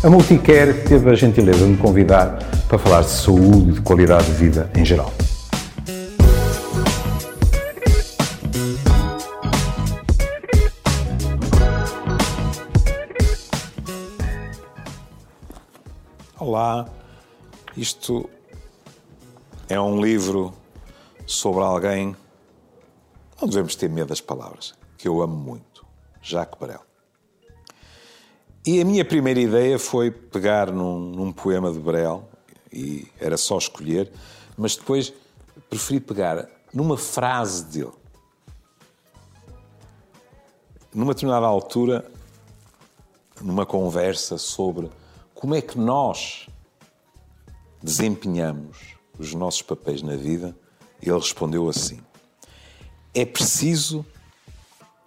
A Multicare teve a gentileza de me convidar para falar de saúde e de qualidade de vida em geral. Olá, isto é um livro sobre alguém. Não devemos ter medo das palavras, que eu amo muito, Jacques Brel. E a minha primeira ideia foi pegar num, num poema de Brel, e era só escolher, mas depois preferi pegar numa frase dele. Numa determinada altura, numa conversa sobre como é que nós desempenhamos os nossos papéis na vida, ele respondeu assim: É preciso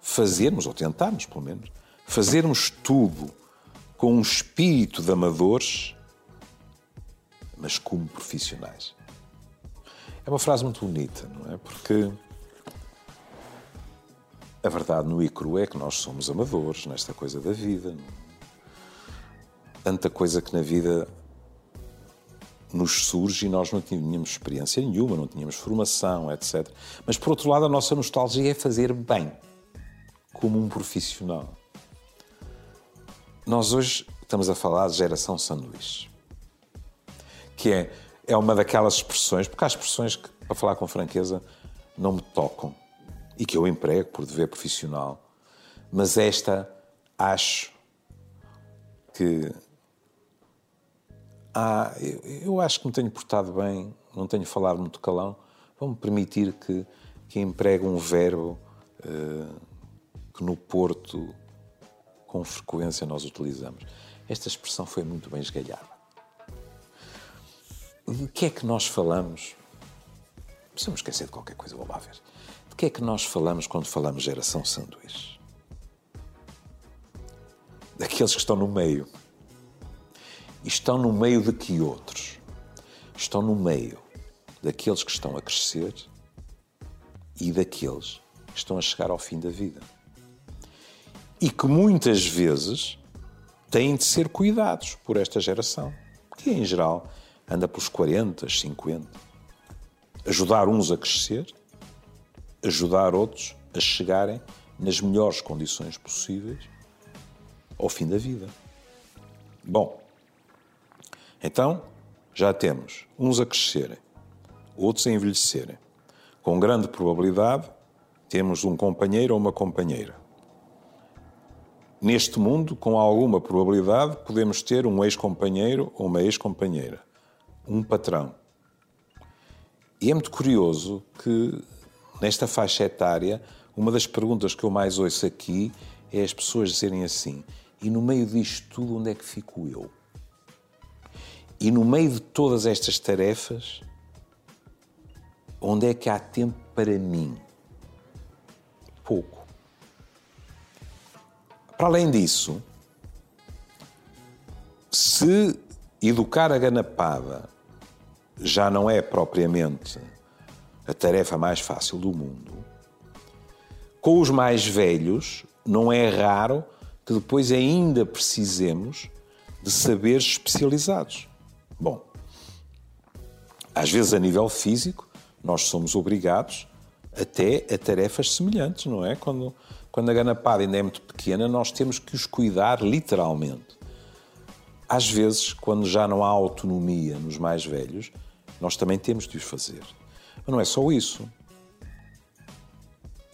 fazermos, ou tentarmos pelo menos, fazermos tudo com um espírito de amadores, mas como profissionais. É uma frase muito bonita, não é? Porque a verdade no ICRU é que nós somos amadores nesta coisa da vida. É? tanta coisa que na vida nos surge e nós não tínhamos experiência nenhuma, não tínhamos formação, etc. Mas, por outro lado, a nossa nostalgia é fazer bem, como um profissional. Nós hoje estamos a falar de geração sanduíche, que é, é uma daquelas expressões, porque há expressões que, para falar com franqueza, não me tocam e que eu emprego por dever profissional, mas esta acho que ah, eu, eu, acho que me tenho portado bem, não tenho falado muito calão. Vão-me permitir que, que empregue um verbo uh, que no Porto com frequência nós utilizamos. Esta expressão foi muito bem esgalhada. De que é que nós falamos? Precisamos esquecer de qualquer coisa, vou lá ver. De que é que nós falamos quando falamos geração sanduíche? Daqueles que estão no meio estão no meio de que outros? Estão no meio daqueles que estão a crescer e daqueles que estão a chegar ao fim da vida. E que muitas vezes têm de ser cuidados por esta geração, que em geral anda pelos 40, 50. Ajudar uns a crescer, ajudar outros a chegarem nas melhores condições possíveis ao fim da vida. Bom, então, já temos uns a crescerem, outros a envelhecerem. Com grande probabilidade, temos um companheiro ou uma companheira. Neste mundo, com alguma probabilidade, podemos ter um ex-companheiro ou uma ex-companheira, um patrão. E é muito curioso que, nesta faixa etária, uma das perguntas que eu mais ouço aqui é as pessoas dizerem assim: e no meio disto tudo, onde é que fico eu? E no meio de todas estas tarefas, onde é que há tempo para mim? Pouco. Para além disso, se educar a ganapada já não é propriamente a tarefa mais fácil do mundo, com os mais velhos, não é raro que depois ainda precisemos de saberes especializados. Bom, às vezes a nível físico, nós somos obrigados até a tarefas semelhantes, não é? Quando, quando a ganapada ainda é muito pequena, nós temos que os cuidar literalmente. Às vezes, quando já não há autonomia nos mais velhos, nós também temos de os fazer. Mas não é só isso.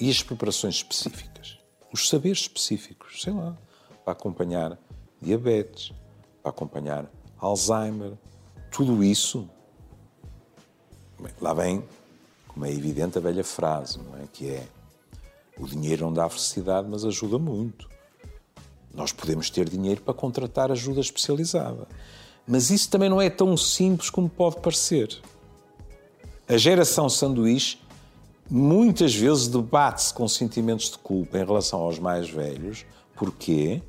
E as preparações específicas? Os saberes específicos, sei lá, para acompanhar diabetes, para acompanhar Alzheimer, tudo isso, lá vem, como é evidente, a velha frase, não é? Que é o dinheiro não dá felicidade, mas ajuda muito. Nós podemos ter dinheiro para contratar ajuda especializada. Mas isso também não é tão simples como pode parecer. A geração sanduíche muitas vezes debate-se com sentimentos de culpa em relação aos mais velhos. Porquê?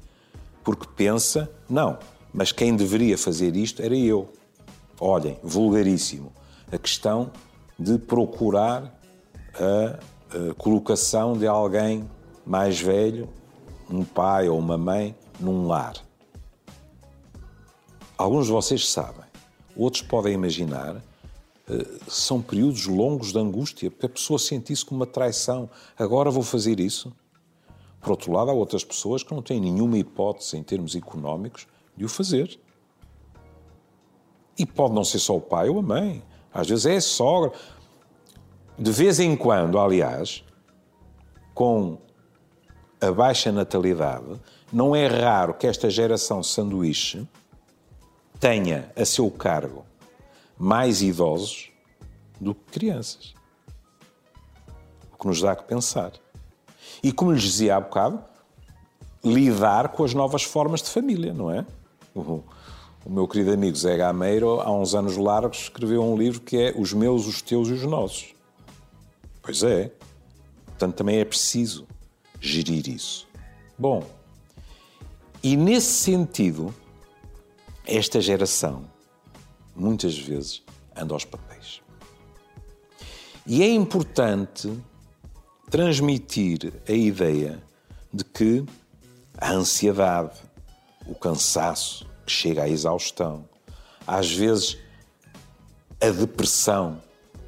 Porque pensa, não, mas quem deveria fazer isto era eu. Olhem, vulgaríssimo. A questão de procurar a, colocação de alguém mais velho, um pai ou uma mãe, num lar. alguns de vocês sabem, outros podem imaginar, eh, são períodos longos de angústia, porque a pessoa sente isso como uma traição. Agora vou fazer isso. Por outro lado, há outras pessoas que não têm nenhuma hipótese em termos económicos de o fazer. E pode não ser só o pai ou a mãe. Às vezes é a sogra. De vez em quando, aliás, com a baixa natalidade, não é raro que esta geração sanduíche tenha a seu cargo mais idosos do que crianças. O que nos dá que pensar. E como lhes dizia há bocado, lidar com as novas formas de família, não é? O, o meu querido amigo Zé Gameiro, há uns anos largos, escreveu um livro que é Os Meus, os Teus e os Nossos. Pois é. Portanto, também é preciso gerir isso. Bom, e nesse sentido, esta geração, muitas vezes, anda aos papéis. E é importante transmitir a ideia de que a ansiedade, o cansaço que chega à exaustão, às vezes a depressão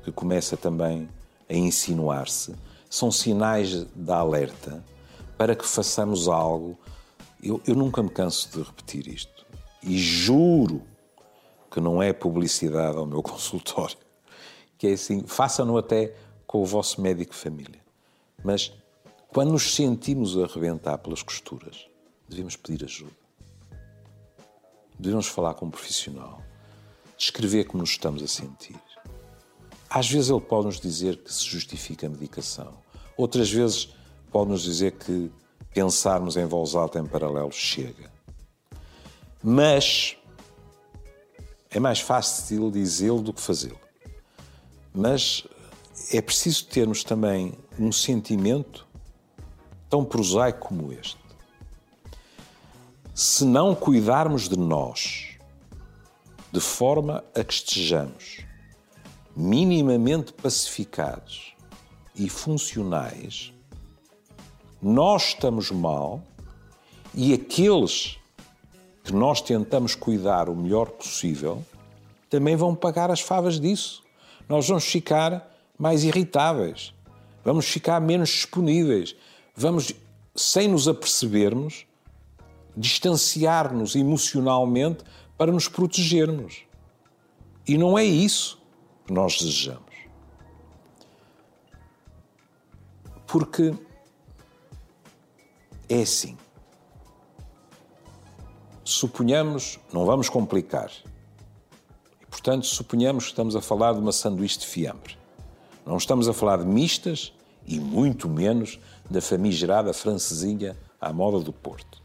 que começa também a insinuar-se, são sinais de alerta para que façamos algo. Eu, eu nunca me canso de repetir isto e juro que não é publicidade ao meu consultório, que é assim, façam-no até com o vosso médico família. Mas quando nos sentimos a arrebentar pelas costuras, devemos pedir ajuda. Devemos falar com um profissional, descrever como nos estamos a sentir. Às vezes ele pode nos dizer que se justifica a medicação. Outras vezes pode nos dizer que pensarmos em voz alta em paralelo chega. Mas é mais fácil dizê-lo do que fazê-lo. Mas é preciso termos também um sentimento tão prosaico como este. Se não cuidarmos de nós de forma a que estejamos minimamente pacificados e funcionais, nós estamos mal e aqueles que nós tentamos cuidar o melhor possível, também vão pagar as favas disso. Nós vamos ficar mais irritáveis, vamos ficar menos disponíveis, vamos, sem nos apercebermos, distanciar-nos emocionalmente para nos protegermos. E não é isso que nós desejamos. Porque é assim. Suponhamos, não vamos complicar, e, portanto, suponhamos que estamos a falar de uma sanduíche de fiambre. Não estamos a falar de mistas e muito menos da famigerada francesinha à moda do Porto.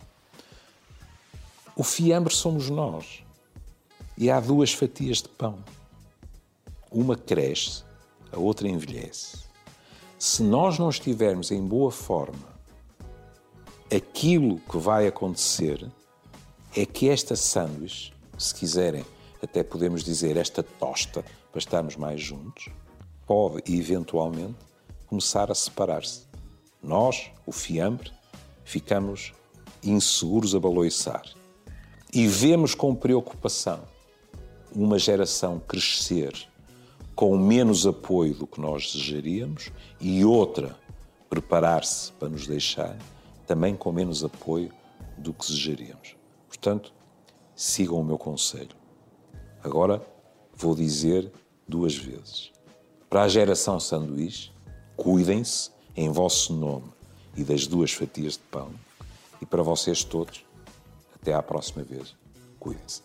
O fiambre somos nós. E há duas fatias de pão. Uma cresce, a outra envelhece. Se nós não estivermos em boa forma, aquilo que vai acontecer é que esta sanduíche, se quiserem, até podemos dizer esta tosta, para estarmos mais juntos, pode eventualmente começar a separar-se. Nós, o fiambre, ficamos inseguros a baloiçar. E vemos com preocupação uma geração crescer com menos apoio do que nós desejaríamos e outra preparar-se para nos deixar também com menos apoio do que desejaríamos. Portanto, sigam o meu conselho. Agora vou dizer duas vezes. Para a geração sanduíche, cuidem-se em vosso nome e das duas fatias de pão. E para vocês todos, até à próxima vez. Cuidem-se.